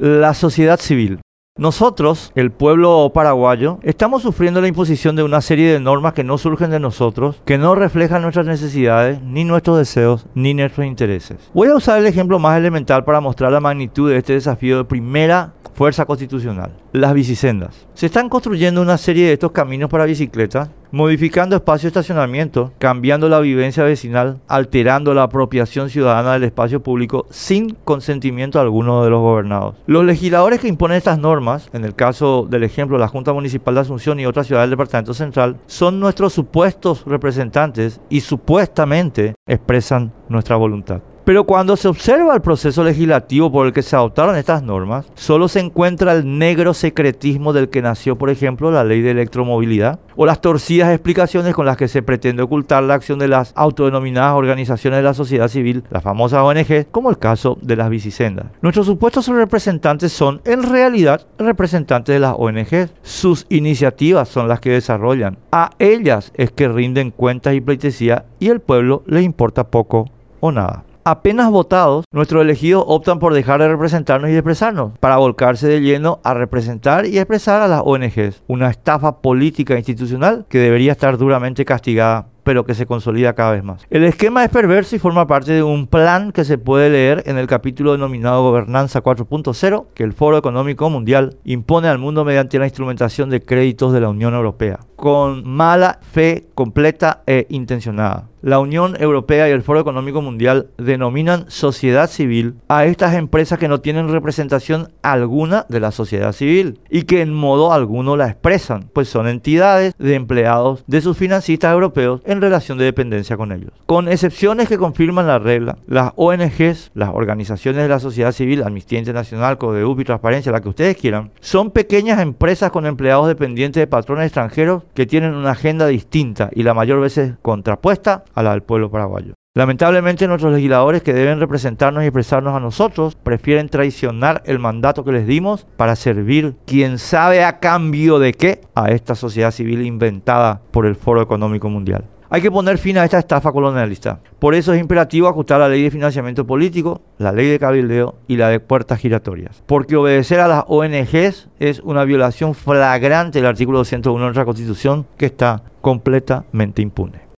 La sociedad civil. Nosotros, el pueblo paraguayo, estamos sufriendo la imposición de una serie de normas que no surgen de nosotros, que no reflejan nuestras necesidades, ni nuestros deseos, ni nuestros intereses. Voy a usar el ejemplo más elemental para mostrar la magnitud de este desafío de primera fuerza constitucional, las bicisendas. Se están construyendo una serie de estos caminos para bicicletas, modificando espacio de estacionamiento, cambiando la vivencia vecinal, alterando la apropiación ciudadana del espacio público sin consentimiento alguno de los gobernados. Los legisladores que imponen estas normas, en el caso del ejemplo la Junta Municipal de Asunción y otras ciudades del Departamento Central, son nuestros supuestos representantes y supuestamente expresan nuestra voluntad. Pero cuando se observa el proceso legislativo por el que se adoptaron estas normas, solo se encuentra el negro secretismo del que nació, por ejemplo, la ley de electromovilidad, o las torcidas explicaciones con las que se pretende ocultar la acción de las autodenominadas organizaciones de la sociedad civil, las famosas ONG, como el caso de las bicisendas. Nuestros supuestos representantes son, en realidad, representantes de las ONG. Sus iniciativas son las que desarrollan. A ellas es que rinden cuentas y pleitesía y el pueblo les importa poco o nada apenas votados, nuestros elegidos optan por dejar de representarnos y expresarnos, para volcarse de lleno a representar y expresar a las ONGs. Una estafa política e institucional que debería estar duramente castigada pero que se consolida cada vez más. El esquema es perverso y forma parte de un plan que se puede leer en el capítulo denominado Gobernanza 4.0 que el Foro Económico Mundial impone al mundo mediante la instrumentación de créditos de la Unión Europea, con mala fe completa e intencionada. La Unión Europea y el Foro Económico Mundial denominan sociedad civil a estas empresas que no tienen representación alguna de la sociedad civil y que en modo alguno la expresan, pues son entidades de empleados de sus financistas europeos en relación de dependencia con ellos. Con excepciones que confirman la regla, las ONGs, las organizaciones de la sociedad civil, Amnistía Internacional, CODEUP y Transparencia, la que ustedes quieran, son pequeñas empresas con empleados dependientes de patrones extranjeros que tienen una agenda distinta y la mayor veces contrapuesta a la del pueblo paraguayo. Lamentablemente nuestros legisladores que deben representarnos y expresarnos a nosotros prefieren traicionar el mandato que les dimos para servir quién sabe a cambio de qué a esta sociedad civil inventada por el Foro Económico Mundial. Hay que poner fin a esta estafa colonialista. Por eso es imperativo ajustar la ley de financiamiento político, la ley de cabildeo y la de puertas giratorias. Porque obedecer a las ONGs es una violación flagrante del artículo 201 de nuestra Constitución que está completamente impune.